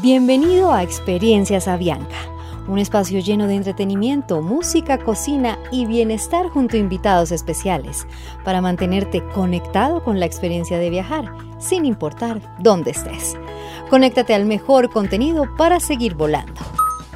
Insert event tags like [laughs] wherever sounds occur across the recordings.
Bienvenido a Experiencias Avianca, un espacio lleno de entretenimiento, música, cocina y bienestar junto a invitados especiales para mantenerte conectado con la experiencia de viajar, sin importar dónde estés. Conéctate al mejor contenido para seguir volando.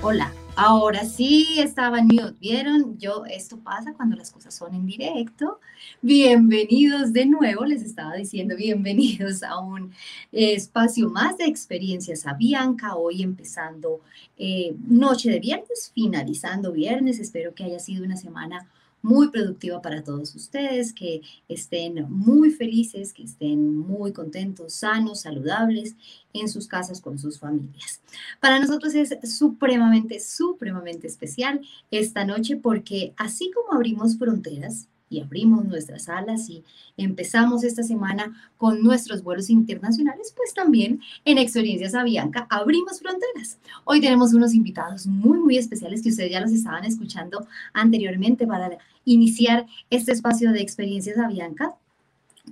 Hola. Ahora sí estaba mute, ¿vieron? Yo, esto pasa cuando las cosas son en directo. Bienvenidos de nuevo, les estaba diciendo bienvenidos a un espacio más de experiencias a Bianca, hoy empezando eh, noche de viernes, finalizando viernes, espero que haya sido una semana muy productiva para todos ustedes, que estén muy felices, que estén muy contentos, sanos, saludables en sus casas con sus familias. Para nosotros es supremamente, supremamente especial esta noche porque así como abrimos fronteras, y abrimos nuestras alas y empezamos esta semana con nuestros vuelos internacionales, pues también en Experiencias Avianca abrimos fronteras. Hoy tenemos unos invitados muy, muy especiales que ustedes ya los estaban escuchando anteriormente para iniciar este espacio de Experiencias Avianca.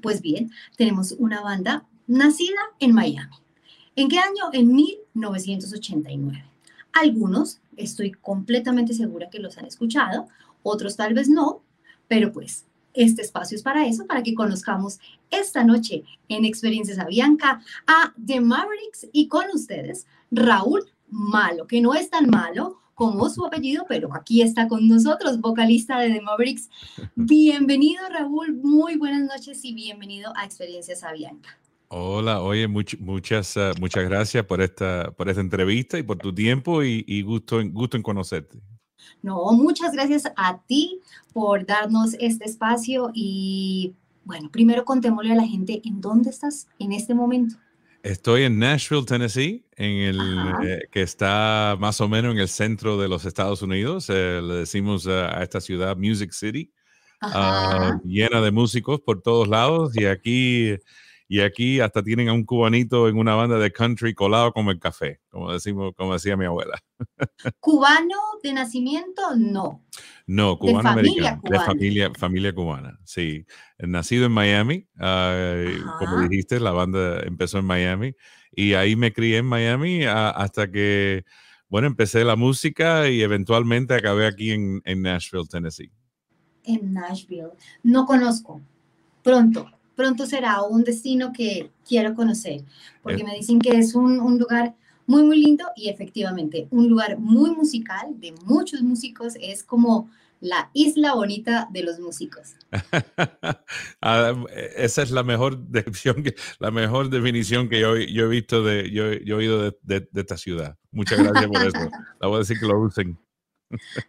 Pues bien, tenemos una banda nacida en Miami. ¿En qué año? En 1989. Algunos, estoy completamente segura que los han escuchado, otros tal vez no, pero pues este espacio es para eso, para que conozcamos esta noche en Experiencias Avianca a The Mavericks y con ustedes Raúl Malo, que no es tan malo como su apellido, pero aquí está con nosotros, vocalista de The Mavericks. [laughs] Bienvenido Raúl, muy buenas noches y bienvenido a Experiencias Avianca. Hola, oye, muchas, ah, muchas gracias por esta, por esta entrevista y por tu tiempo y, y gusto, gusto en conocerte. No, muchas gracias a ti por darnos este espacio y bueno, primero contémosle a la gente en dónde estás en este momento. Estoy en Nashville, Tennessee, en el, eh, que está más o menos en el centro de los Estados Unidos. Eh, le decimos a esta ciudad Music City, ah, llena de músicos por todos lados. Y aquí y aquí hasta tienen a un cubanito en una banda de country colado como el café, como decimos, como decía mi abuela. [laughs] ¿Cubano de nacimiento? No. No, cubano americano, de familia, familia cubana, sí. Nacido en Miami, como dijiste, la banda empezó en Miami y ahí me crié en Miami hasta que, bueno, empecé la música y eventualmente acabé aquí en, en Nashville, Tennessee. En Nashville. No conozco. Pronto pronto será un destino que quiero conocer, porque eh. me dicen que es un, un lugar muy, muy lindo y efectivamente un lugar muy musical, de muchos músicos, es como la isla bonita de los músicos. [laughs] Ah, esa es la mejor [laughs] descripción, la mejor definición que yo, yo he visto, de, yo, yo he oído de, de, de, esta ciudad. Muchas gracias por eso. La voy a decir que lo usen.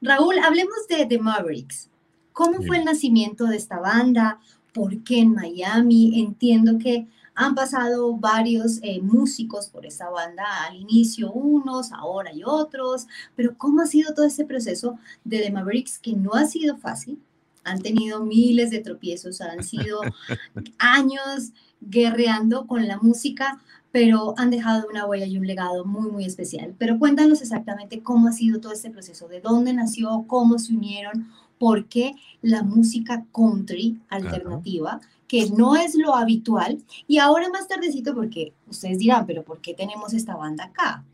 Raúl, hablemos de The Mavericks. ¿Cómo fue el nacimiento de esta banda? ¿Por qué en Miami? Entiendo que han pasado varios eh, músicos por esta banda, al inicio unos, ahora hay otros, pero ¿cómo ha sido todo este proceso de The Mavericks que no ha sido fácil? Han tenido miles de tropiezos, han sido [laughs] años guerreando con la música, pero han dejado una huella y un legado muy, muy especial. Pero cuéntanos exactamente cómo ha sido todo este proceso, de dónde nació, cómo se unieron porque la música country alternativa, que no es lo habitual, y ahora más tardecito, porque ustedes dirán, pero ¿por qué tenemos esta banda acá?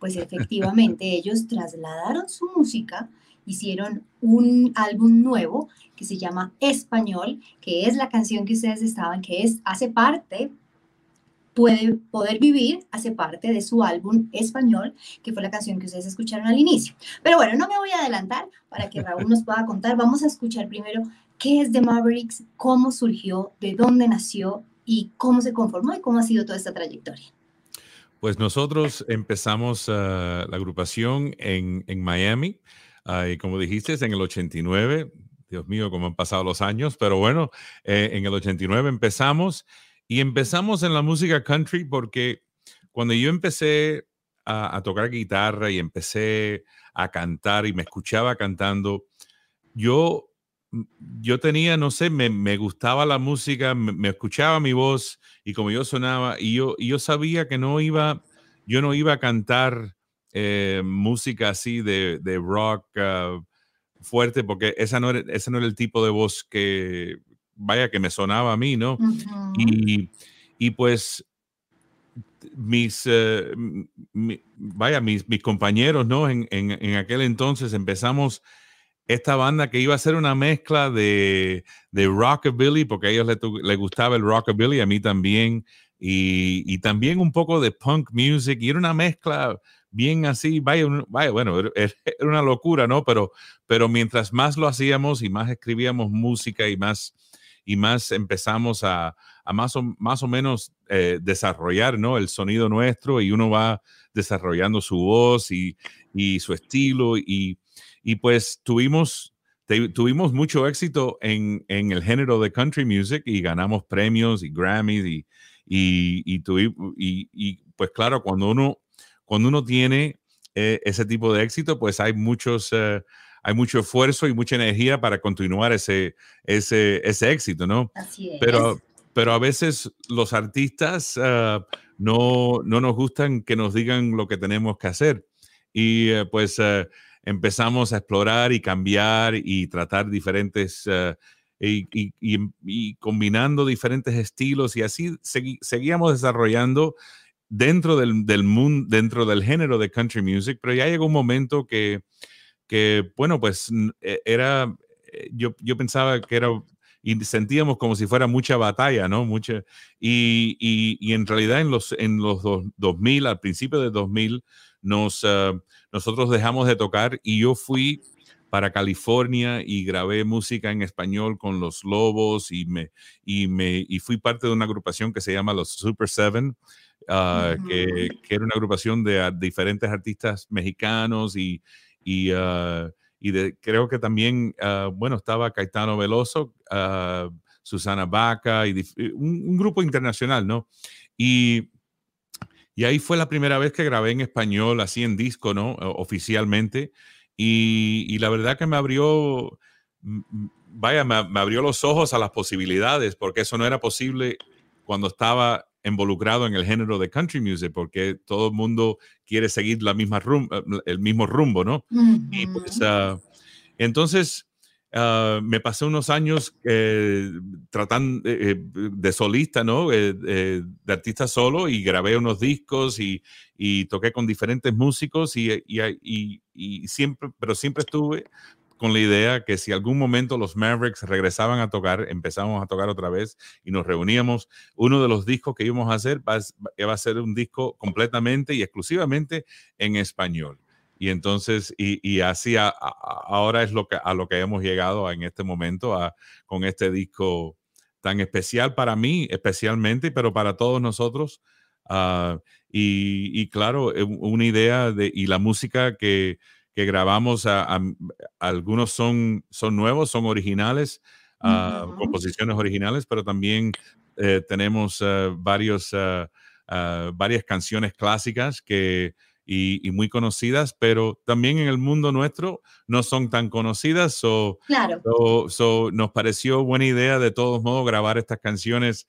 Pues [laughs] efectivamente ellos trasladaron su música, hicieron un álbum nuevo que se llama Español, que es la canción que ustedes estaban, que es, hace parte Puede Poder Vivir hace parte de su álbum español, que fue la canción que ustedes escucharon al inicio. Pero bueno, no me voy a adelantar para que Raúl nos pueda contar. Vamos a escuchar primero qué es The Mavericks, cómo surgió, de dónde nació y cómo se conformó y cómo ha sido toda esta trayectoria. Pues nosotros empezamos ah, la agrupación en, en Miami, uh, y como dijiste, en el 89. Dios mío, cómo han pasado los años, pero bueno, eh, en el 89 empezamos y empezamos en la música country porque cuando yo empecé a, tocar guitarra y empecé a cantar y me escuchaba cantando, yo, yo tenía, no sé, me, me gustaba la música, me, escuchaba mi voz y como yo sonaba, y yo, yo sabía que no iba, yo no iba a cantar eh, música así de, de rock ah, fuerte, porque esa no, era, ese no era el tipo de voz que, vaya, que me sonaba a mí, ¿no? y, y, pues mis, eh, vaya, mis, mis compañeros, ¿no? En, en, aquel entonces empezamos esta banda que iba a ser una mezcla de, de rockabilly, porque a ellos les, les, gustaba el rockabilly, a mí también, y, y, también un poco de punk music, y era una mezcla bien así, vaya, vaya bueno, era una locura, ¿no? Pero, pero mientras más lo hacíamos y más escribíamos música y más, y más empezamos a, más, o, más o menos eh, desarrollar ¿no? el sonido nuestro y uno va desarrollando su voz y, y su estilo y, y pues tuvimos, tuvimos mucho éxito en, en, el género de country music y ganamos premios y Grammys y, y, y, y pues claro, cuando uno, cuando uno tiene eh, ese tipo de éxito, pues hay muchos... Eh, hay mucho esfuerzo y mucha energía para continuar ese, ese, ese éxito, ¿no? Así es. Pero, pero a veces los artistas ah, no, no, nos gustan que nos digan lo que tenemos que hacer. Y eh, pues eh, empezamos a explorar y cambiar y tratar diferentes eh, y, y, combinando diferentes estilos y así seguíamos desarrollando dentro del, del mundo, dentro del género de country music, pero ya llegó un momento que, que bueno, pues e, era, yo, yo pensaba que era y sentíamos como si fuera mucha batalla, ¿no? Mucha, y, y, y en realidad en los, en los 2000, al principio de 2000, nos, uh, nosotros dejamos de tocar y yo fui para California y grabé música en español con los Lobos y me y me y fui parte de una agrupación que se llama los Super Seven, uh, que, que, era una agrupación de, diferentes artistas mexicanos y, y uh, y creo que también, ah, bueno, estaba Caetano Veloso, uh, Susana Vaca y un, grupo internacional, ¿no? Y, y ahí fue la primera vez que grabé en español, así en disco, ¿no? Oficialmente. Y, y la verdad que me abrió, vaya, me, me, abrió los ojos a las posibilidades, porque eso no era posible cuando estaba involucrado en el género de country music, porque todo el mundo quiere seguir la misma eh, el mismo rumbo, ¿no? Y pues, uh, entonces, uh, me pasé unos años eh, tratando eh, de solista, ¿no? de artista solo y grabé unos discos y, y toqué con diferentes músicos y, y, y, siempre, pero siempre estuve con la idea que si algún momento los Mavericks regresaban a tocar, empezamos a tocar otra vez y nos reuníamos, uno de los discos que íbamos a hacer va, a ser un disco completamente y exclusivamente en español. Y entonces, y, así ahora es lo que, a lo que hemos llegado en este momento a, con este disco tan especial para mí, especialmente, pero para todos nosotros. Uh, y, y, claro, eh, una idea de, y la música que, que grabamos, a, algunos son, son nuevos, son originales, ah, composiciones originales, pero también eh, tenemos uh, varios, uh, varias canciones clásicas que, y, muy conocidas, pero también en el mundo nuestro no son tan conocidas. o claro. nos pareció buena idea de todos modos grabar estas canciones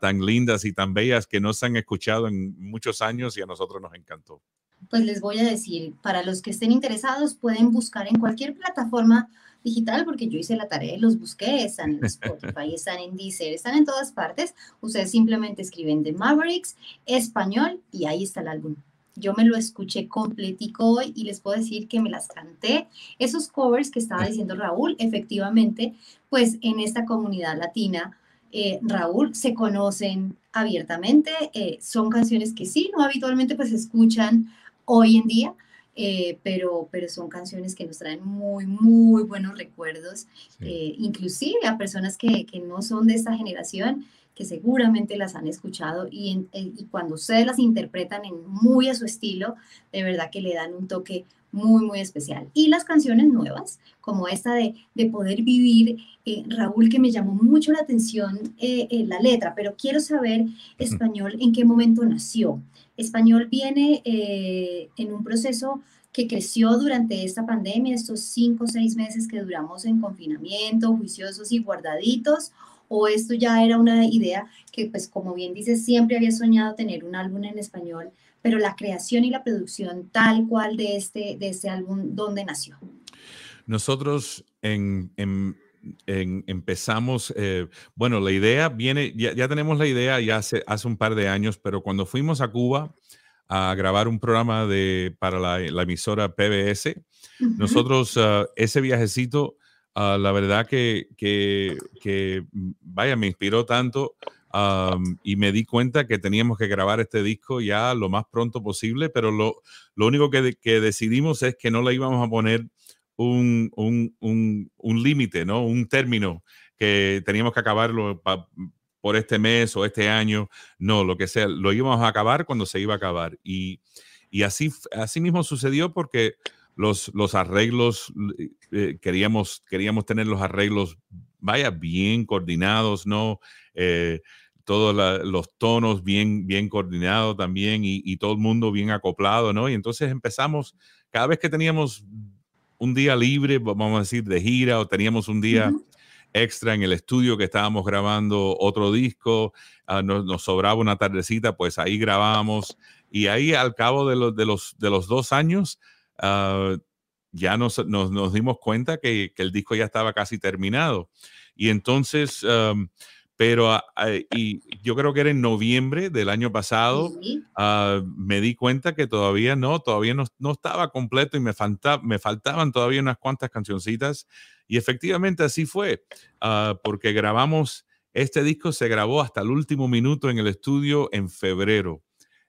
tan lindas y tan bellas que no se han escuchado en muchos años y a nosotros nos encantó pues les voy a decir, para los que estén interesados, pueden buscar en cualquier plataforma digital, porque yo hice la tarea y los busqué, están en Spotify, [laughs] están en Deezer, están en todas partes. Ustedes simplemente escriben The Mavericks, español, y ahí está el álbum. Yo me lo escuché completico hoy y les puedo decir que me las canté. Esos covers que estaba diciendo Raúl, efectivamente, pues en esta comunidad latina, eh, Raúl, se conocen abiertamente, eh, son canciones que sí, no habitualmente pues escuchan hoy en día, eh, pero, pero son canciones que nos traen muy, muy buenos recuerdos, eh, inclusive a personas que, que, no son de esta generación, que seguramente las han escuchado y, y cuando ustedes las interpretan en muy a su estilo, de verdad que le dan un toque muy, muy especial. Y las canciones nuevas, como esta de, de poder vivir, eh, Raúl, que me llamó mucho la atención eh, la letra, pero quiero saber español en qué momento nació. Español viene eh, en un proceso que creció durante esta pandemia, estos cinco o seis meses que duramos en confinamiento, juiciosos y guardaditos, o esto ya era una idea que, pues como bien dices, siempre había soñado tener un álbum en español, pero la creación y la producción tal cual de este, de este álbum, ¿dónde nació? Nosotros en, en empezamos, eh, bueno, la idea viene, ya, tenemos la idea ya hace, hace un par de años, pero cuando fuimos a Cuba a grabar un programa de, para la, emisora PBS, nosotros ah, ese viajecito, ah, la verdad que, que, que, vaya, me inspiró tanto y me di cuenta que teníamos que grabar este disco ya lo más pronto posible, pero lo, lo único que, que, decidimos es que no le íbamos a poner un, un, un, un límite, ¿no? Un término que teníamos que acabarlo por este mes o este año. No, lo que sea, lo íbamos a acabar cuando se iba a acabar. Y, y así, así mismo sucedió porque los, los arreglos, eh, queríamos, queríamos tener los arreglos, vaya, bien coordinados, ¿no? Eh, todos los tonos bien, bien coordinados también y, todo el mundo bien acoplado, ¿no? Y entonces empezamos, cada vez que teníamos un día libre, vamos a decir, de gira o teníamos un día extra en el estudio que estábamos grabando otro disco, ah, nos, sobraba una tardecita, pues ahí grabábamos y ahí al cabo de, los, de, los, de los dos años ah, ya nos, nos, dimos cuenta que, que, el disco ya estaba casi terminado. Y entonces pero ah, ah, y yo creo que era en noviembre del año pasado, ah, me di cuenta que todavía no, todavía no, no estaba completo y me, falta, me faltaban todavía unas cuantas cancioncitas. Y efectivamente así fue, porque grabamos, este disco se grabó hasta el último minuto en el estudio en febrero.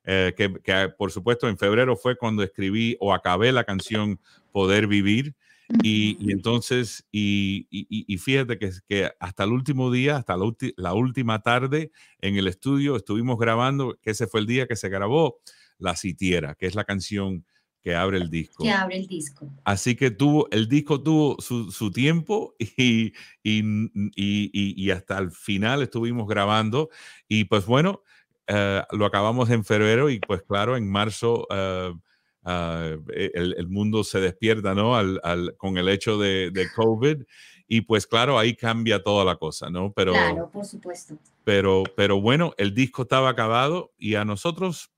Eh, que, que, por supuesto en febrero fue cuando escribí o acabé la canción Poder Vivir. Y, entonces, y, y, fíjate que, que, hasta el último día, hasta la, la, última tarde en el estudio, estuvimos grabando, que ese fue el día que se grabó La Sitiera, que es la canción que abre el disco. Que abre el disco. Así que tuvo, el disco tuvo su, su tiempo [laughs] y, y, hasta el final estuvimos grabando. Y pues bueno, eh, lo acabamos en febrero y pues claro, en marzo... Uh, Ah, e, el, mundo se despierta, ¿no? Al, con el hecho de, de, COVID. Y pues claro, ahí cambia toda la cosa, ¿no? Pero, claro, por supuesto. Pero, pero bueno, el disco estaba acabado y a nosotros,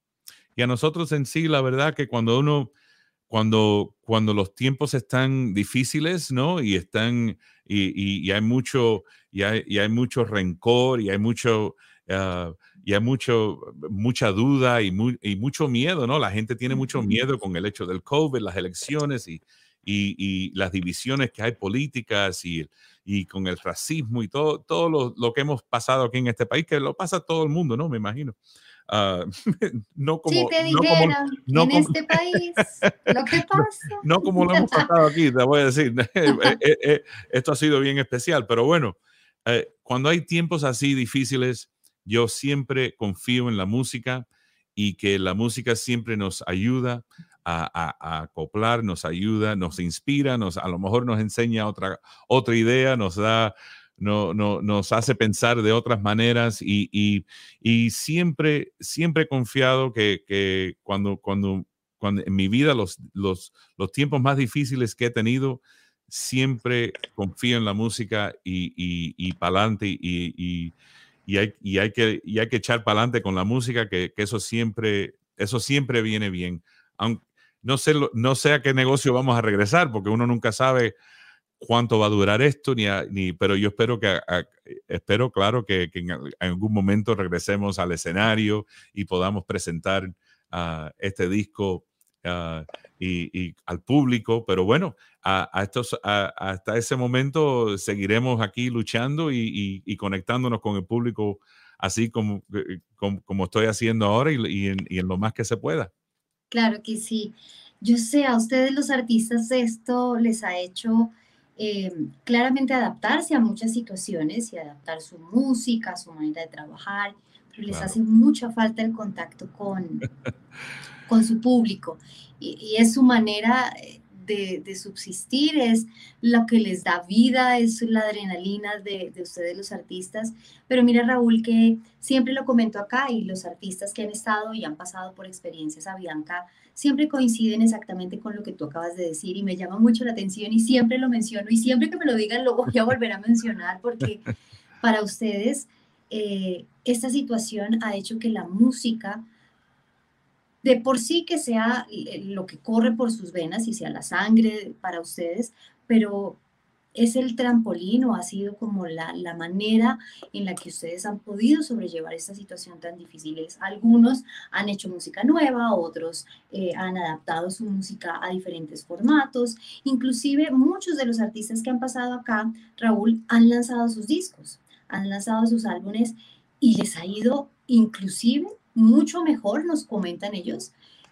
y a nosotros en sí, la verdad que cuando uno, cuando, cuando los tiempos están difíciles, ¿no? Y están, y, y, hay mucho, y hay, y hay mucho rencor y hay mucho... Uh, y hay mucho, mucha duda y, y, mucho miedo, ¿no? La gente tiene mucho miedo con el hecho del COVID, las elecciones y, y, las divisiones que hay políticas y, y con el racismo y todo, todo lo, lo, que hemos pasado aquí en este país, que lo pasa todo el mundo, ¿no? Me imagino. [laughs] Uh, no como, si te dijera, no como, en este país, lo que [laughs] pasa. No como lo hemos pasado aquí, te voy a decir. [laughs] Eh, eh, eh, esto ha sido bien especial, pero bueno, cuando hay tiempos así difíciles, yo siempre confío en la música y que la música siempre nos ayuda a, acoplar, nos ayuda, nos inspira, nos, a lo mejor nos enseña otra, otra idea, nos da, no, no, nos hace pensar de otras maneras y, y, siempre, siempre he confiado que, que, cuando, cuando, cuando en mi vida los, los, los tiempos más difíciles que he tenido, siempre confío en la música y, y, y para adelante y, y hay, y hay, que, y hay que echar para adelante con la música, que, que, eso, siempre, eso siempre viene bien. No, sé, no sé a qué negocio vamos a regresar, porque uno nunca sabe cuánto va a durar esto, ni, ni pero yo espero que, espero, claro, que, en algún momento regresemos al escenario y podamos presentar uh, este disco uh, y, y, al público, pero bueno, a, estos, hasta ese momento seguiremos aquí luchando y, conectándonos con el público así como, eh, como, estoy haciendo ahora y, en, en, lo más que se pueda. Claro que sí. Yo sé, a ustedes los artistas esto les ha hecho eh, claramente adaptarse a muchas situaciones y adaptar su música, su manera de trabajar, pero les hace mucha falta el contacto con, [laughs] con su público y, y es su manera eh, de, subsistir, es lo que les da vida, es la adrenalina de, ustedes los artistas. Pero mira Raúl, que siempre lo comento acá y los artistas que han estado y han pasado por experiencias a Bianca siempre coinciden exactamente con lo que tú acabas de decir y me llama mucho la atención y siempre lo menciono y siempre que me lo digan lo voy a volver a mencionar porque [laughs] para ustedes eh, esta situación ha hecho que la música de por sí que sea lo que corre por sus venas y sea la sangre para ustedes, pero es el trampolín o ha sido como la, la, manera en la que ustedes han podido sobrellevar esta situación tan difícil. Algunos han hecho música nueva, otros eh, han adaptado su música a diferentes formatos. Inclusive muchos de los artistas que han pasado acá, Raúl, han lanzado sus discos, han lanzado sus álbumes y les ha ido inclusive mucho mejor, nos comentan ellos,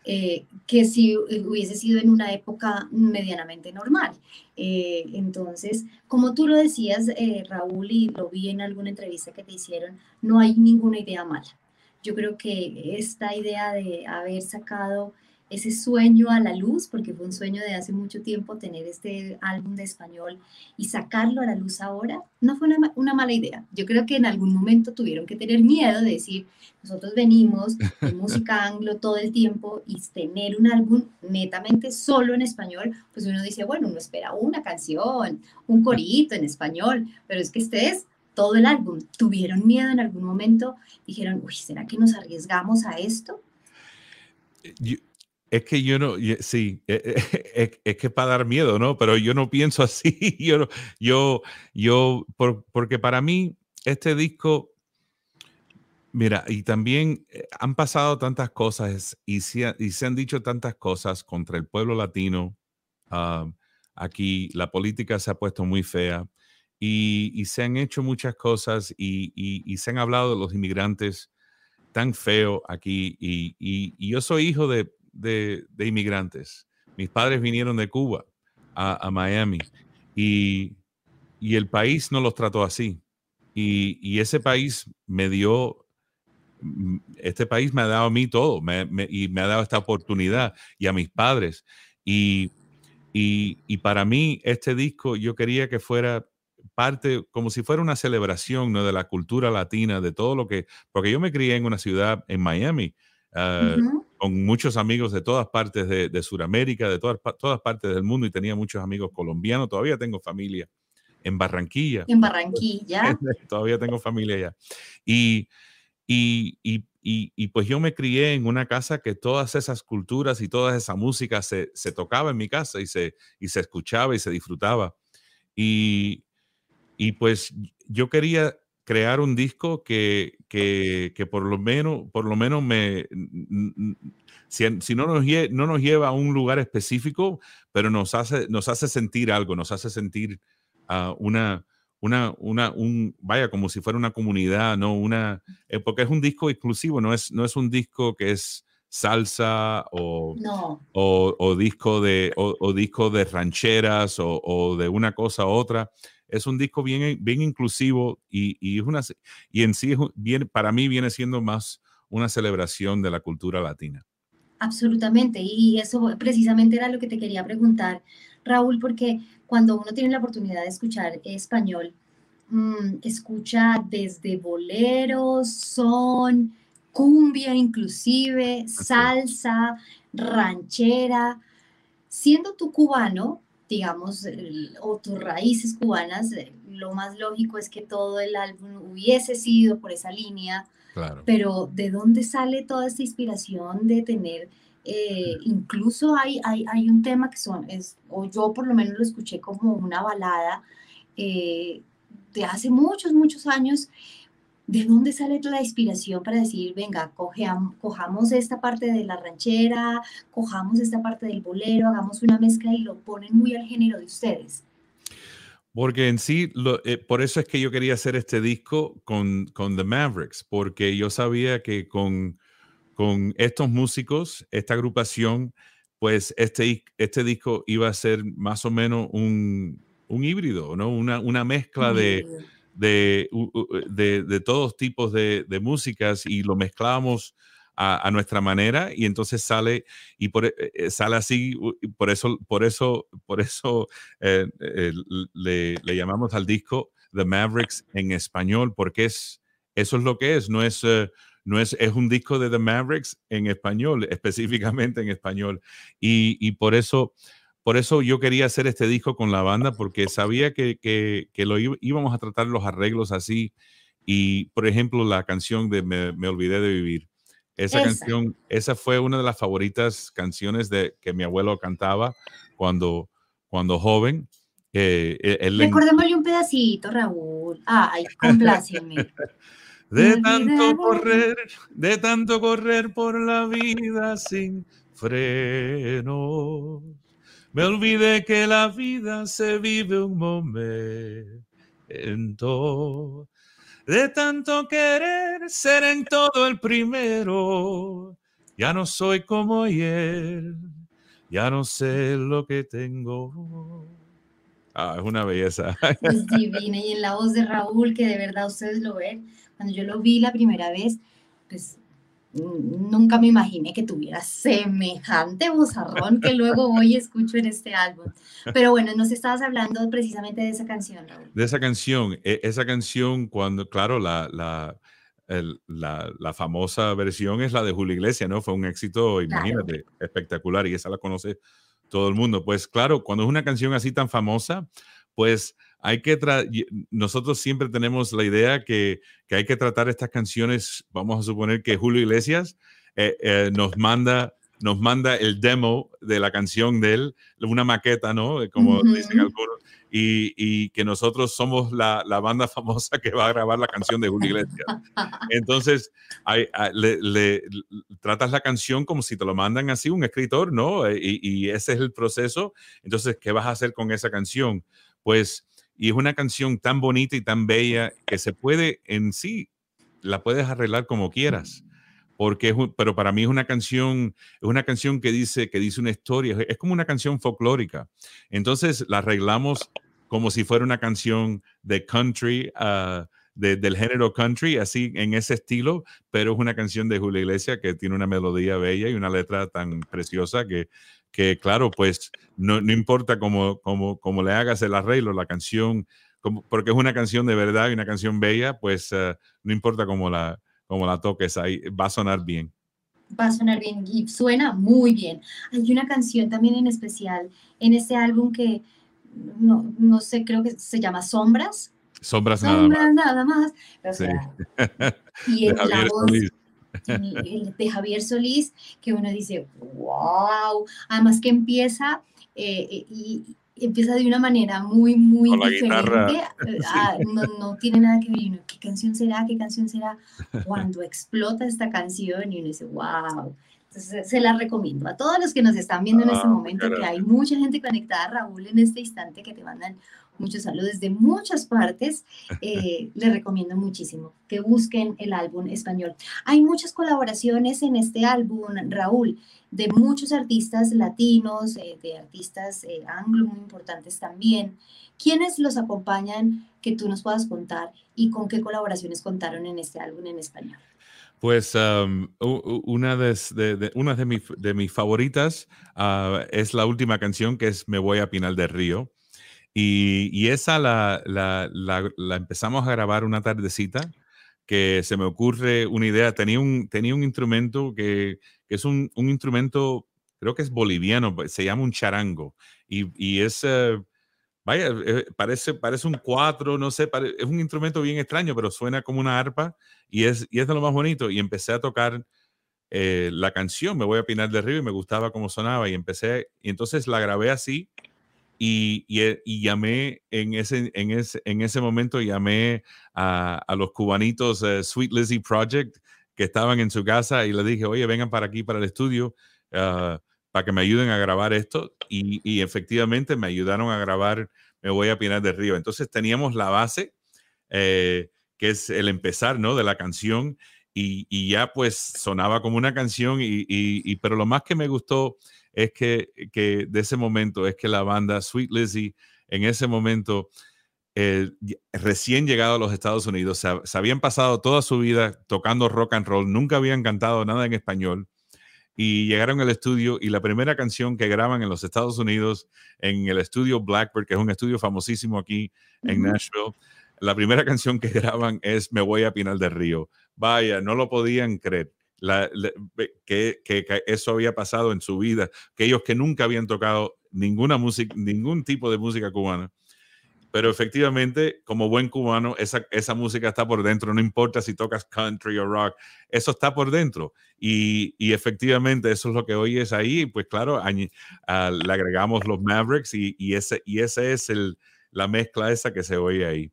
eh, que si hubiese sido en una época medianamente normal. Eh, entonces, como tú lo decías, eh, Raúl, y lo vi en alguna entrevista que te hicieron, no hay ninguna idea mala. Yo creo que esta idea de haber sacado ese sueño a la luz, porque fue un sueño de hace mucho tiempo tener este álbum de español y sacarlo a la luz ahora, no fue una, mala idea. Yo creo que en algún momento tuvieron que tener miedo de decir, nosotros venimos de [laughs] música anglo todo el tiempo y tener un álbum netamente solo en español, pues uno dice, bueno, uno espera una canción, un corito en español, pero es que este todo el álbum. ¿Tuvieron miedo en algún momento? Dijeron, uy, ¿será que nos arriesgamos a esto? Es que yo no, sí, [laughs] e, e, es, que para dar miedo, ¿no? Pero yo no pienso [laughs] así. Yo, yo, yo, porque para mí este disco, mira, y también eh, han pasado tantas cosas y se, y se han dicho tantas cosas contra el pueblo latino. Ah, aquí la política se ha puesto muy fea y, se han hecho muchas cosas y, y, se han hablado de los inmigrantes tan feo aquí. y yo soy hijo de de, inmigrantes. Mis padres vinieron de Cuba a, Miami y, el país no los trató así. Y, ese país me dio, mm, este país me ha dado a mí todo y me ha dado esta oportunidad y a mis padres. Y, y, para mí este disco yo quería que fuera parte, como si fuera una celebración ¿no? de la cultura latina, de todo lo que, porque yo me crié en una ciudad en Miami. Ah, con muchos amigos de todas partes de, de Sudamérica, de todas, todas partes del mundo y tenía muchos amigos colombianos. Todavía tengo familia en Barranquilla. En Barranquilla. [laughs] Todavía tengo familia allá. Y, y, y, y, pues yo me crié en una casa que todas esas culturas y toda esa música se, se tocaba en mi casa y se, y se escuchaba y se disfrutaba. Y, y pues yo quería crear un disco que, que, que, por lo menos, por lo menos me, si, si, no, nos no nos lleva a un lugar específico, pero nos hace, nos hace sentir algo, nos hace sentir uh, una, una, una, un, vaya, como si fuera una comunidad, ¿no? Una, eh, porque es un disco exclusivo, no es, no es un disco que es salsa o, o, o, disco de, o, o, disco de rancheras o, de una cosa u otra es un disco bien, bien inclusivo y, y, una, y en sí bien, para mí viene siendo más una celebración de la cultura latina. Absolutamente, y eso precisamente era lo que te quería preguntar, Raúl, porque cuando uno tiene la oportunidad de escuchar español, mm, escucha desde boleros, son, cumbia inclusive, salsa, ranchera. Siendo tú cubano, digamos, o tus raíces cubanas, eh, lo más lógico es que todo el álbum hubiese sido por esa línea. Claro. Pero ¿de dónde sale toda esta inspiración de tener, eh, incluso hay, hay, hay, un tema que son, es, o yo por lo menos lo escuché como una balada eh, de hace muchos, muchos años, ¿de dónde sale la inspiración para decir, venga, cojamos esta parte de la ranchera, cojamos esta parte del bolero, hagamos una mezcla y lo ponen muy al género de ustedes? Porque en sí, eh, por eso es que yo quería hacer este disco con, con The Mavericks, porque yo sabía que con, con estos músicos, esta agrupación, pues este, este disco iba a ser más o menos un, un híbrido, ¿no? Una, una mezcla de de, de, de todos tipos de, de, músicas y lo mezclamos a, a, nuestra manera y entonces sale y por, eh, eh, sale así por eso por eso por eso eh, le, le, llamamos al disco The Mavericks en español porque es eso es lo que es no es no es, es un disco de The Mavericks en español, [laughs] específicamente en español. Y, y por eso por eso yo quería hacer este disco con la banda, porque sabía que, que, lo íbamos a tratar los arreglos así. Y, por ejemplo, la canción de Me, Olvidé de Vivir. Esa, canción, esa fue una de las favoritas canciones de, que mi abuelo cantaba cuando, cuando joven. Eh, Recordémosle un pedacito, Raúl. Ay, compláceme. [laughs] de tanto correr, de tanto correr por la vida sin freno. Me olvidé que la vida se vive un momento. De tanto querer ser en todo el primero, ya no soy como ayer, ya no sé lo que tengo. Ah, es una belleza. Es divina. Y en la voz de Raúl, que de verdad ustedes lo ven, cuando yo lo vi la primera vez, pues nunca me imaginé que tuviera semejante bozarrón que luego voy y escucho en este álbum. Pero bueno, nos estabas hablando precisamente de esa canción, Raúl. De esa canción, e, esa canción cuando, claro, la, la, la, famosa versión es la de Julio Iglesias, ¿no? Fue un éxito, imagínate, espectacular y esa la conoce todo el mundo. Pues claro, cuando es una canción así tan famosa, pues hay que nosotros siempre tenemos la idea que, que, hay que tratar estas canciones, vamos a suponer que Julio Iglesias eh, eh, nos manda nos manda el demo de la canción de él, una maqueta, ¿no? Como dicen algunos, y, y, que nosotros somos la, la, banda [laughs] famosa que va a grabar la canción de Julio Iglesias. Entonces, hay, le, le, tratas la canción como si te lo mandan así un escritor, ¿no? Y, y, ese es el proceso. Entonces, ¿qué vas a hacer con esa canción? Pues y es una canción tan bonita y tan bella que se puede en sí, la puedes arreglar como quieras. Porque pero para mí es una canción, es una canción que dice, que dice una historia, es como una canción folclórica. Entonces la arreglamos como si fuera una canción de country, ah, del género country, así en ese estilo, pero es una canción de Julio Iglesias que tiene una melodía bella y una letra tan preciosa que que claro, pues no, no importa cómo, cómo, cómo, le hagas el arreglo, la canción, como, porque es una canción de verdad y una canción bella, pues uh, no importa cómo la, cómo la toques, ahí va a sonar bien. Va a sonar bien y suena muy bien. Hay una canción también en especial en este álbum que no, no sé, creo que se llama Sombras. Sombras, Sombras nada más. Nada más. O sea, sí. [laughs] y la voz, de Javier Solís, que uno dice, wow, además que empieza eh, eh, y empieza de una manera muy, muy diferente. [laughs] Ah, no, no, tiene nada que ver. ¿Qué canción será? ¿Qué canción será? Cuando explota esta canción y uno dice, wow. Entonces, se la recomiendo a todos los que nos están viendo en este ah, momento, que hay mucha gente conectada, Raúl, en este instante, que te mandan muchos saludos de muchas partes. [laughs] Eh, les recomiendo muchísimo que busquen el álbum español. Hay muchas colaboraciones en este álbum, Raúl, de muchos artistas latinos, eh, de artistas eh, anglo muy importantes también. ¿Quiénes los acompañan que tú nos puedas contar y con qué colaboraciones contaron en este álbum en español? Pues una, de, una de, mis favoritas ah, es la última canción que es Me voy a Pinal del Río. Y, esa la, la, empezamos a grabar una tardecita que se me ocurre una idea. Tenía un, tenía un instrumento que, es un, un, instrumento, creo que es boliviano, pues, se llama un charango. Y, y es, eh, vaya, eh, parece, parece un cuatro, no sé, es un instrumento bien extraño, pero suena como una arpa y es, y es de lo más bonito. Y empecé a tocar eh, la canción, Me voy a Pinar del Río, y me gustaba cómo sonaba. Y empecé, y entonces la grabé así y, eh, y, llamé en ese, en, ese, en ese momento, llamé a, los cubanitos eh, Sweet Lizzy Project que estaban en su casa y les dije, oye, vengan para aquí, para el estudio, ah, para que me ayuden a grabar esto. Y, efectivamente me ayudaron a grabar Me voy a Pinar del Río. Entonces teníamos la base, eh, que es el empezar, ¿no? De la canción. Y, y ya pues sonaba como una canción, y, y, pero lo más que me gustó es que, que de ese momento es que la banda Sweet Lizzy en ese momento eh, recién llegado a los Estados Unidos, se, habían pasado toda su vida tocando rock and roll, nunca habían cantado nada en español y llegaron al estudio y la primera canción que graban en los Estados Unidos en el estudio Blackbird, que es un estudio famosísimo aquí en Nashville, la primera canción que [laughs] graban es Me voy a Pinal del Río. Vaya, no lo podían creer que, eso había pasado en su vida, que ellos que nunca habían tocado ninguna música, ningún tipo de música cubana, pero efectivamente, como buen cubano, esa, esa música está por dentro, no importa si tocas country o rock, eso está por dentro. Y, y efectivamente, eso es lo que oyes ahí. Pues claro, le agregamos los Mavericks y, y ese, y ese es el, la mezcla esa que se oye ahí.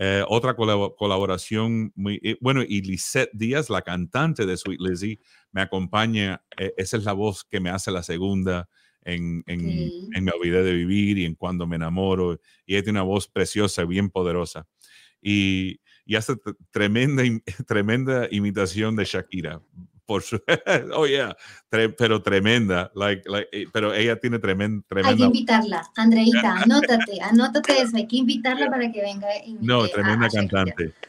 Eh, otra colaboración muy eh, bueno y Lisette Díaz, la cantante de Sweet Lizzie, me acompaña. Eh, esa es la voz que me hace la segunda en, en, en, Me Olvidé de Vivir y en Cuando Me Enamoro. Y ella tiene una voz preciosa, bien poderosa. Y, y hace tremenda, [laughs] tremenda imitación de Shakira. Por su, [laughs] oh yeah, pero tremenda, like, eh, pero ella tiene tremenda, tremenda. Hay que invitarla, Andreita, [laughs] anótate, anótate eso, hay que invitarla para que venga. No, tremenda cantante. [laughs]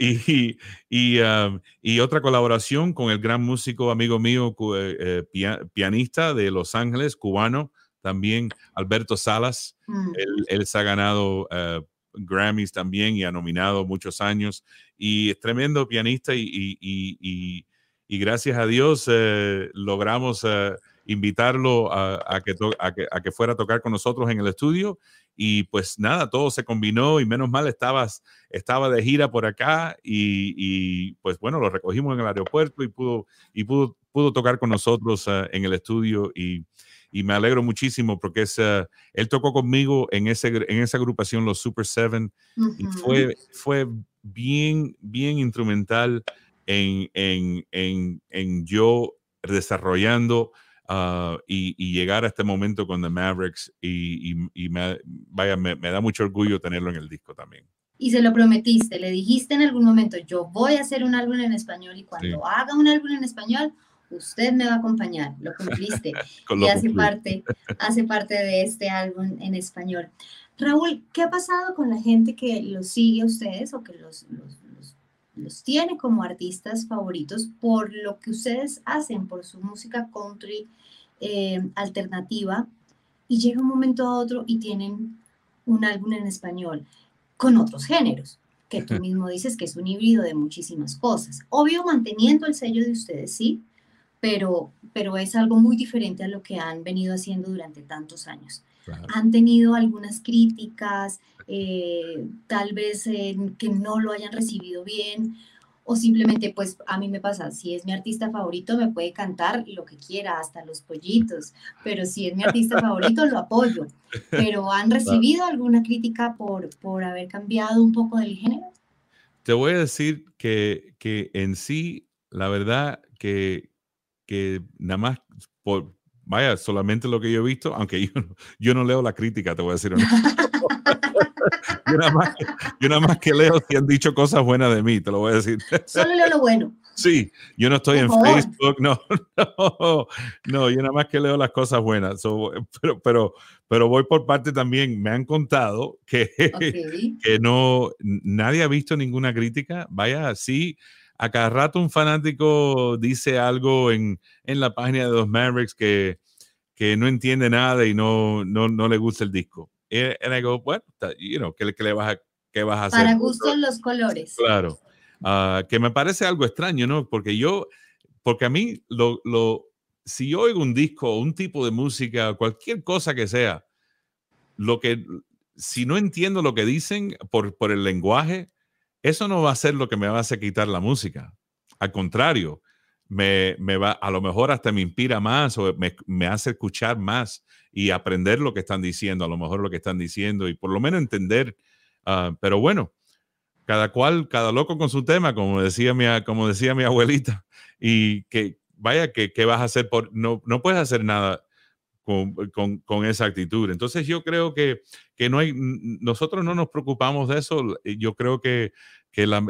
Y, y, um, y, otra colaboración con el gran músico, amigo mío, eh, eh, pianista de Los Ángeles, cubano, también Alberto Salas. Mm. Él, se ha ganado uh, Grammys también y ha nominado muchos años. Y es tremendo pianista y, gracias a Dios eh, logramos invitarlo a, que a, a que fuera a tocar con nosotros en el estudio y pues nada, todo se combinó y menos mal estabas, estaba de gira por acá y, pues bueno, lo recogimos en el aeropuerto y pudo, y pudo, pudo tocar con nosotros eh, en el estudio y, y, me alegro muchísimo porque es, eh, él tocó conmigo en, ese, en esa agrupación, los Super Seven, y fue, fue bien, bien instrumental en, en, en, en yo desarrollando Ah, y, llegar a este momento con The Mavericks y, me, vaya, me, da mucho orgullo tenerlo en el disco también. Y se lo prometiste, le dijiste en algún momento, yo voy a hacer un álbum en español y cuando haga un álbum en español, usted me va a acompañar, lo cumpliste. [laughs] y hace parte, hace parte de este álbum en español. Raúl, ¿qué ha pasado con la gente que los sigue a ustedes o que los, los, los tiene como artistas favoritos por lo que ustedes hacen, por su música country eh, alternativa y llega un momento a otro y tienen un álbum en español con otros géneros, que tú mismo dices que es un híbrido de muchísimas cosas. Obvio, manteniendo el sello de ustedes, sí, pero, pero es algo muy diferente a lo que han venido haciendo durante tantos años. Han tenido algunas críticas, eh, tal vez eh, que no lo hayan recibido bien, o simplemente pues a mí me pasa, si es mi artista favorito me puede cantar lo que quiera, hasta los pollitos, pero si es mi artista [laughs] favorito lo apoyo. Pero ¿han recibido alguna crítica por, por haber cambiado un poco del género? Te voy a decir que, que en sí, la verdad que, que nada más por, vaya, solamente lo que yo he visto, aunque yo, yo no leo la crítica, te voy a decir. [laughs] yo, nada más, yo nada más que leo si han dicho cosas buenas de mí, te lo voy a decir. Solo leo lo bueno. Sí, yo no estoy en Facebook, no, [laughs] no, no, yo nada más que leo las cosas buenas, pero, pero, pero voy por parte también, me han contado que, [laughs] que no, nadie ha visto ninguna crítica, vaya, sí, a cada rato un fanático dice algo en, en la página de los Mavericks que, que no entiende nada y no, no, no le gusta el disco. Y, digo, bueno, you know, ¿qué, le vas a, qué vas a hacer? Para gustos los colores. Claro. Ah, que me parece algo extraño, ¿no? Porque yo, porque a mí, lo, lo, si yo oigo un disco, un tipo de música, cualquier cosa que sea, lo que, si no entiendo lo que dicen por, por el lenguaje, eso no va a ser lo que me va a hacer quitar la música. Al contrario, me, me, va, a lo mejor hasta me inspira más o me, me, hace escuchar más y aprender lo que están diciendo, a lo mejor lo que están diciendo y por lo menos entender. Uh, pero bueno, cada cual, cada loco con su tema, como decía mi, como decía mi abuelita, y que vaya, que, que vas a hacer por, no, no puedes hacer nada con, con, con, esa actitud. Entonces yo creo que, que no hay, nosotros no nos preocupamos de eso. Yo creo que, que la,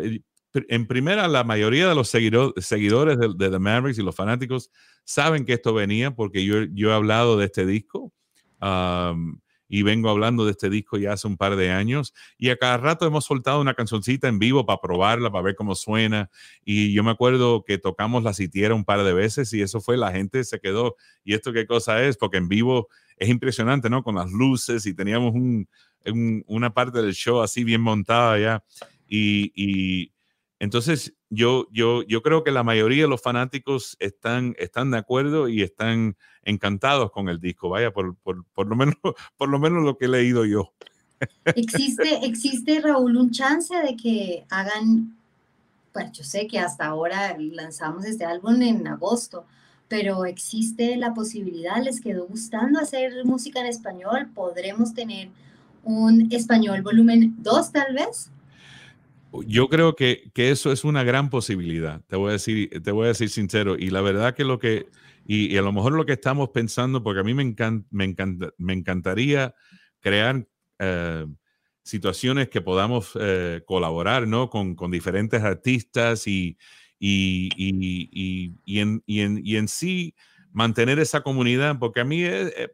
en primera, la mayoría de los seguidores de, The Mavericks y los fanáticos saben que esto venía porque yo, yo he hablado de este disco y vengo hablando de este disco ya hace un par de años y a cada rato hemos soltado una cancioncita en vivo para probarla, para ver cómo suena y yo me acuerdo que tocamos la sitiera un par de veces y eso fue, la gente se quedó, ¿y esto qué cosa es? Porque en vivo es impresionante, ¿no? Con las luces y teníamos un, una parte del show así bien montada ya y, y entonces, yo, yo, yo creo que la mayoría de los fanáticos están, están de acuerdo y están encantados con el disco, vaya, por, por, por, lo, menos, [laughs] por lo menos lo que he leído yo. Existe, existe, Raúl, un chance de que hagan, pues yo sé que hasta ahora lanzamos este álbum en agosto, pero existe la posibilidad, les quedó gustando hacer música en español, podremos tener un español volumen 2 tal vez. Yo creo que, que, eso es una gran posibilidad, te voy a decir, te voy a decir sincero, y la verdad que lo que, y, a lo mejor lo que estamos pensando, porque a mí me, me, encanta, me encantaría crear eh, situaciones que podamos eh, colaborar ¿no? con, con, diferentes artistas y, y, y, y en, en, en, sí mantener esa comunidad, porque a mí eh,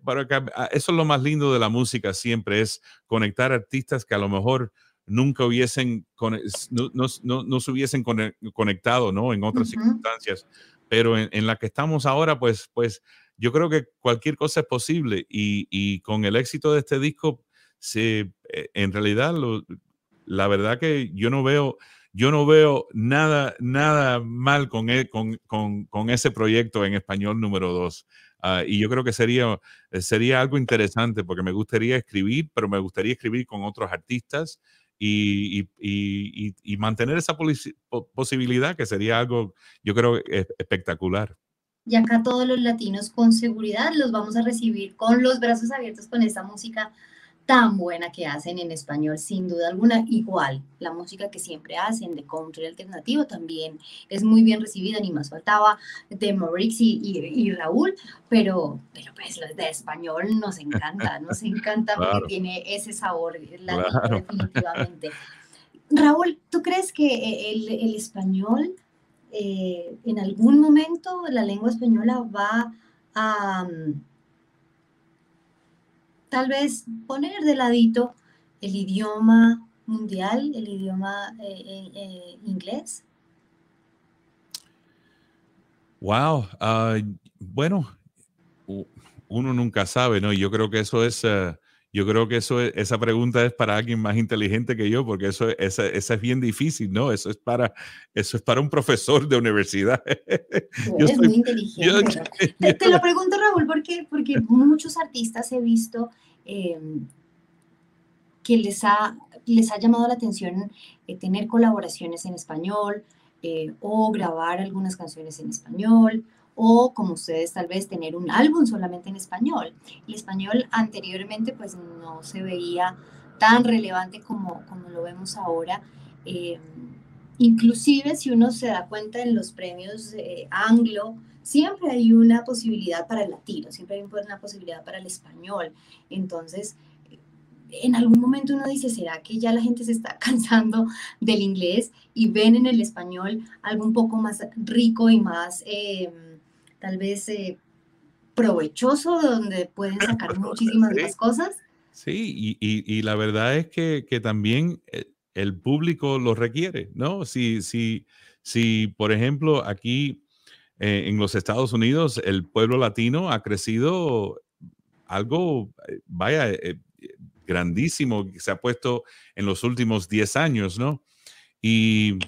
eso es lo más lindo de la música siempre, es conectar artistas que a lo mejor nunca hubiesen, no, no, no, se hubiesen conectado ¿no? en otras circunstancias pero en, la que estamos ahora, pues, pues yo creo que cualquier cosa es posible y, con el éxito de este disco, se, eh, en realidad, la verdad que yo no veo, yo no veo nada, nada mal con, e, con, con, ese proyecto en español número dos. Ah, y yo creo que sería, sería algo interesante porque me gustaría escribir, pero me gustaría escribir con otros artistas y, mantener esa posibilidad que sería algo, yo creo, espectacular. Y acá todos los latinos con seguridad los vamos a recibir con los brazos abiertos con esta música tan buena que hacen en español, sin duda alguna. Igual, la música que siempre hacen de country alternativo también es muy bien recibida, ni más faltaba de Morix y, y, Raúl, pero, pero pues de español nos encanta, nos encanta [laughs] porque tiene ese sabor definitivamente. Raúl, ¿tú crees que el, el español, eh, en algún momento la lengua española va a tal vez poner de ladito el idioma mundial, el idioma eh, eh, eh, inglés? Wow, ah, bueno, uno nunca sabe, ¿no? Yo creo que eso es, yo creo que eso esa pregunta es para alguien más inteligente que yo, porque eso, esa, es bien difícil, ¿no? Eso es para, eso es para un profesor de universidad. [laughs] es muy inteligente. [laughs] te, lo pregunto, Raúl, porque, porque muchos artistas he visto Em, que les ha, les ha llamado la atención eh, tener colaboraciones en español eh, o grabar algunas canciones en español o como ustedes tal vez tener un álbum solamente en español. El español anteriormente pues no se veía tan relevante como, como lo vemos ahora. Em, inclusive si uno se da cuenta en los premios eh, anglo, siempre hay una posibilidad para el latino, siempre hay una posibilidad para el español. Entonces, en algún momento uno dice, ¿será que ya la gente se está [laughs] cansando del inglés y ven en el español algo un poco más rico y más, eh, tal vez, eh, provechoso, donde pueden sacar muchísimas más cosas? Sí, y, la verdad es que, también eh, el público lo requiere, ¿no? Si, si, si por ejemplo, aquí eh, en los Estados Unidos el pueblo latino ha crecido algo, eh, vaya, eh, grandísimo, que se ha puesto en los últimos 10 años, ¿no? Y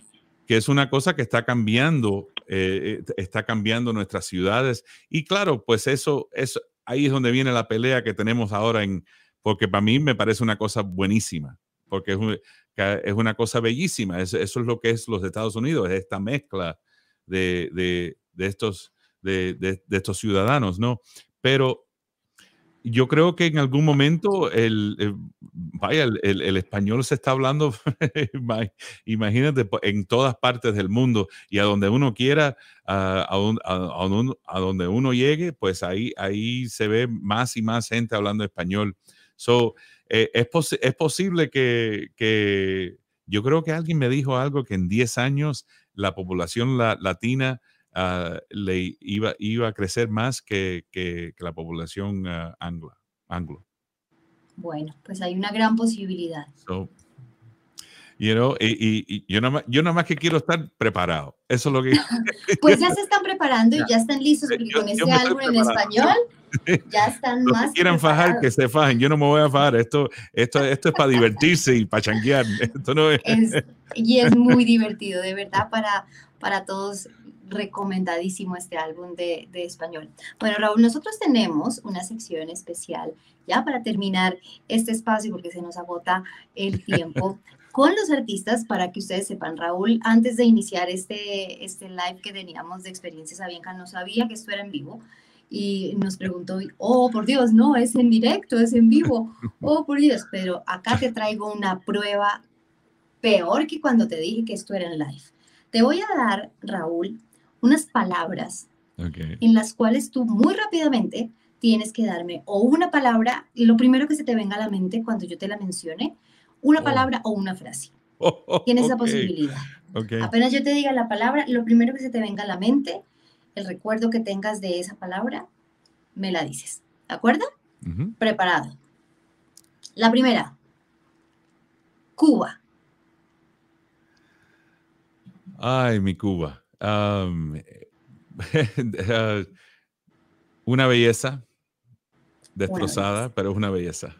que es una cosa que está cambiando, está cambiando nuestras ciudades. Y claro, pues eso, eso, ahí es donde viene la pelea que tenemos ahora en, porque para mí me parece una cosa buenísima, porque es, es una cosa bellísima, eso, es lo que es los Estados Unidos, es esta mezcla de, de estos, de, estos ciudadanos, ¿no? Pero yo creo que en algún momento el, vaya, el, español se está hablando, [laughs] imagínate, en todas partes del mundo y a donde uno quiera, a, donde uno llegue, pues ahí, ahí se ve más y más gente hablando español. So, eh, es, es posible que, que, yo creo que alguien me dijo algo que en 10 años la población latina Ah, le iba, iba a crecer más que, que, la población uh, anglo. Bueno, pues hay una gran posibilidad. you know, y, y, yo, nada más, yo nada más que quiero estar preparado. Eso es lo que... [laughs] [laughs] pues ya se están preparando y ya están listos porque con este álbum en español [laughs] ya están Los más que quieran fajar, que se fajen. Yo no me voy a fajar. Esto, esto, esto es para divertirse y para changuear. Esto no es... es... Y es muy divertido, de verdad, para, para todos recomendadísimo este álbum de, de, español. Bueno, Raúl, nosotros tenemos una sección especial ya para terminar este espacio porque se nos agota el [laughs] tiempo con los artistas para que ustedes sepan. Raúl, antes de iniciar este, este live que teníamos de experiencias Avianca, no sabía que esto era en vivo y nos preguntó, oh, por Dios, no, es en directo, es en vivo, [laughs] oh, por Dios, pero acá te traigo una prueba peor que cuando te dije que esto era en live. Te voy a dar, Raúl, unas palabras en las cuales tú muy rápidamente tienes que darme o una palabra, lo primero que se te venga a la mente cuando yo te la mencione, una oh. palabra o una frase. [laughs] Tienes esa posibilidad. Apenas yo te diga la palabra, lo primero que se te venga a la mente, el recuerdo que tengas de esa palabra, me la dices. ¿De acuerdo? Preparado. La primera. Cuba. Ay, mi Cuba. [laughs] una belleza destrozada, pero es una belleza.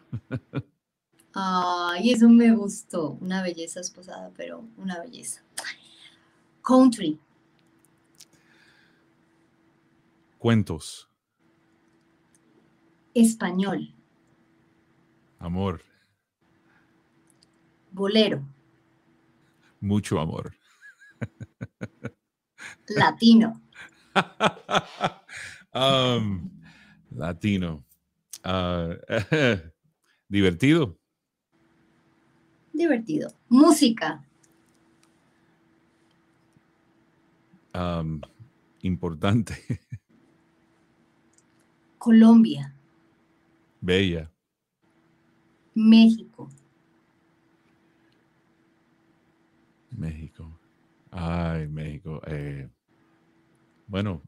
Ay, eso me gustó. Una belleza esposada, pero una belleza. Country. Cuentos. Español. Amor. Bolero. Mucho amor. [laughs] Latino. [laughs] Um, latino. Ah, [laughs] divertido divertido. Música. importante. [laughs] Colombia. Bella. México. México. Ay, México. Eh, bueno,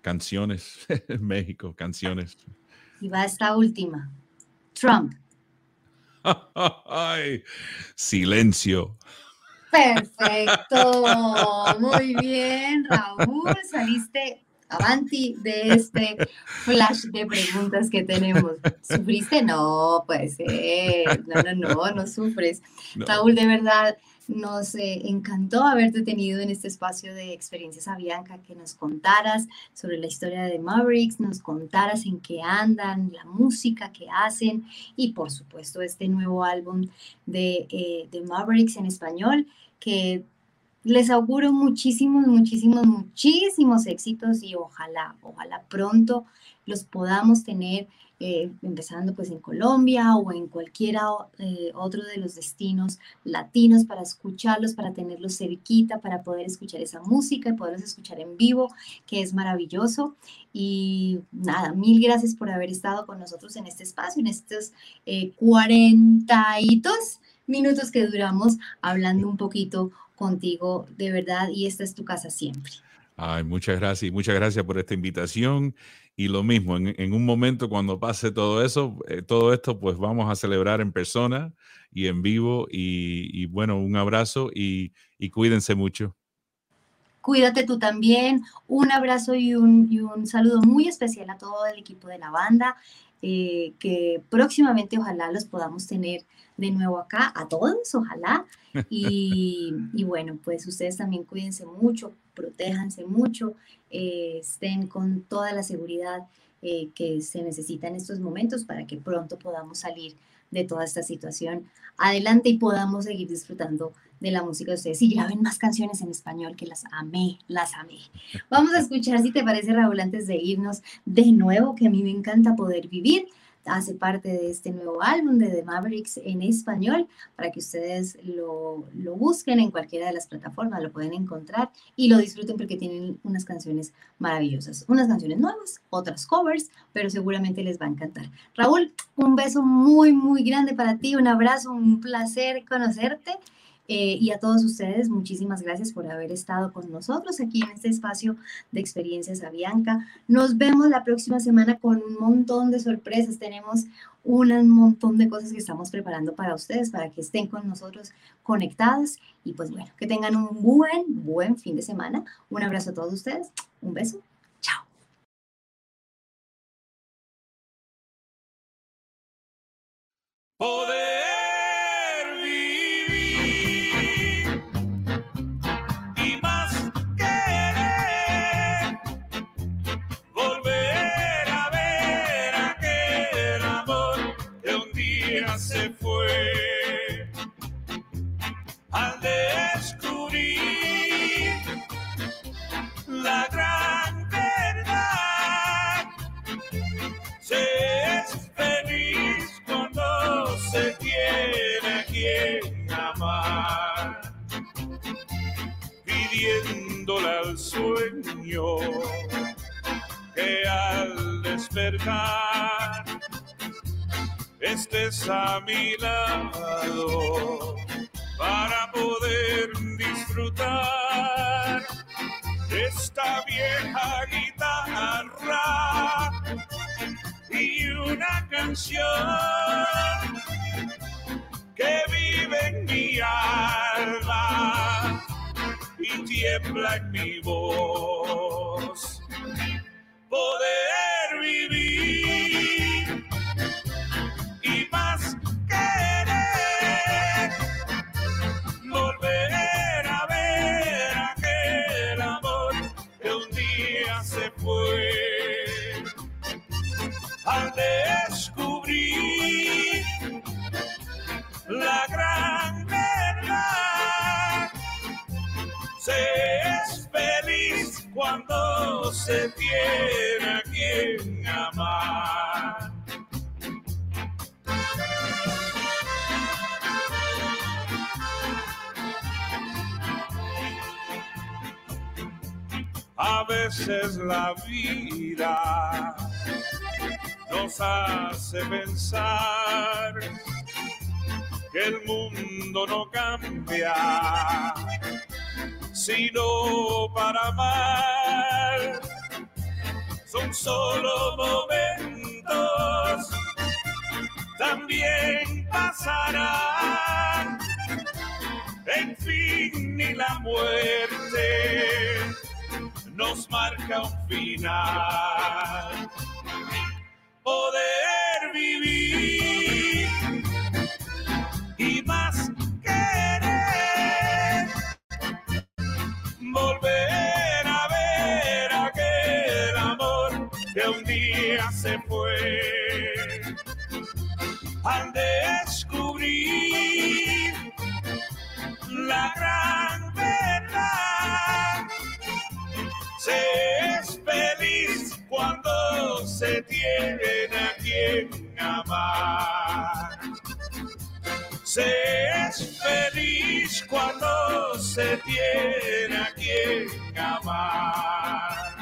canciones. [laughs] México, canciones. Y va esta última. Trump. [laughs] Ay, silencio. Perfecto, [laughs] muy bien, Raúl, saliste avanti de este flash de preguntas que tenemos. ¿Sufriste? No, pues no, no, no, no sufres. Raúl, de verdad, nos eh, encantó haberte tenido en este espacio de experiencias a Bianca, que nos contaras sobre la historia de Mavericks, nos contaras en qué andan, la música que hacen y por supuesto este nuevo álbum de, eh, de Mavericks en español, que les auguro muchísimos, muchísimos, muchísimos éxitos y ojalá, ojalá pronto los podamos tener eh, empezando pues en Colombia o en cualquiera eh, otro de los destinos latinos para escucharlos, para tenerlos cerquita, para poder escuchar esa música y poderlos escuchar en vivo, que es maravilloso. Y nada, mil gracias por haber estado con nosotros en este espacio, en estos eh, 42 minutos que duramos hablando un poquito contigo de verdad y esta es tu casa siempre. Ay, muchas gracias y muchas gracias por esta invitación y lo mismo, en, un momento cuando pase todo eso, eh, todo esto, pues vamos a celebrar en persona y en vivo. Y, bueno, un abrazo y, cuídense mucho. Cuídate tú también. Un abrazo y un, y un, saludo muy especial a todo el equipo de la banda, eh, que próximamente ojalá los podamos tener de nuevo acá, a todos, ojalá. [laughs] Y, y bueno, pues ustedes también cuídense mucho, protéjanse mucho, eh, estén con toda la seguridad eh, que se necesita en estos momentos para que pronto podamos salir de toda esta situación adelante y podamos seguir disfrutando de la música de ustedes y graben más canciones en español que las amé, las amé. Vamos a escuchar, si te parece, Raúl, antes de irnos de nuevo, que a mí me encanta poder vivir hace parte de este nuevo álbum de The Mavericks en español para que ustedes lo, lo, busquen en cualquiera de las plataformas, lo pueden encontrar y lo disfruten porque tienen unas canciones maravillosas, unas canciones nuevas, otras covers, pero seguramente les va a encantar. Raúl, un beso muy, muy grande para ti, un abrazo, un placer conocerte eh, y a todos ustedes, muchísimas gracias por haber estado con nosotros aquí en este espacio de experiencias a. Nos vemos la próxima semana con un montón de sorpresas. Tenemos un montón de cosas que estamos preparando para ustedes, para que estén con nosotros conectados. Y pues bueno, que tengan un buen, buen fin de semana. Un abrazo a todos ustedes. Un beso. Chao. al descubrir la gran verdad. Se es feliz cuando se tiene a quien amar, pidiéndole al sueño que al despertar estés a mi lado para poder disfrutar esta vieja guitarra y una canción que vive en mi alma y tiembla en mi voz. Poder vivir la gran verdad. Se es feliz cuando se tiene a quien amar. A veces la vida nos hace pensar que el mundo no cambia, sino para mal. Son solo momentos, también pasarán. En fin, ni la muerte nos marca un final. Poder vivir al descubrir la gran verdad se es feliz cuando se tiene a quien amar. Se es feliz cuando se tiene a quien amar.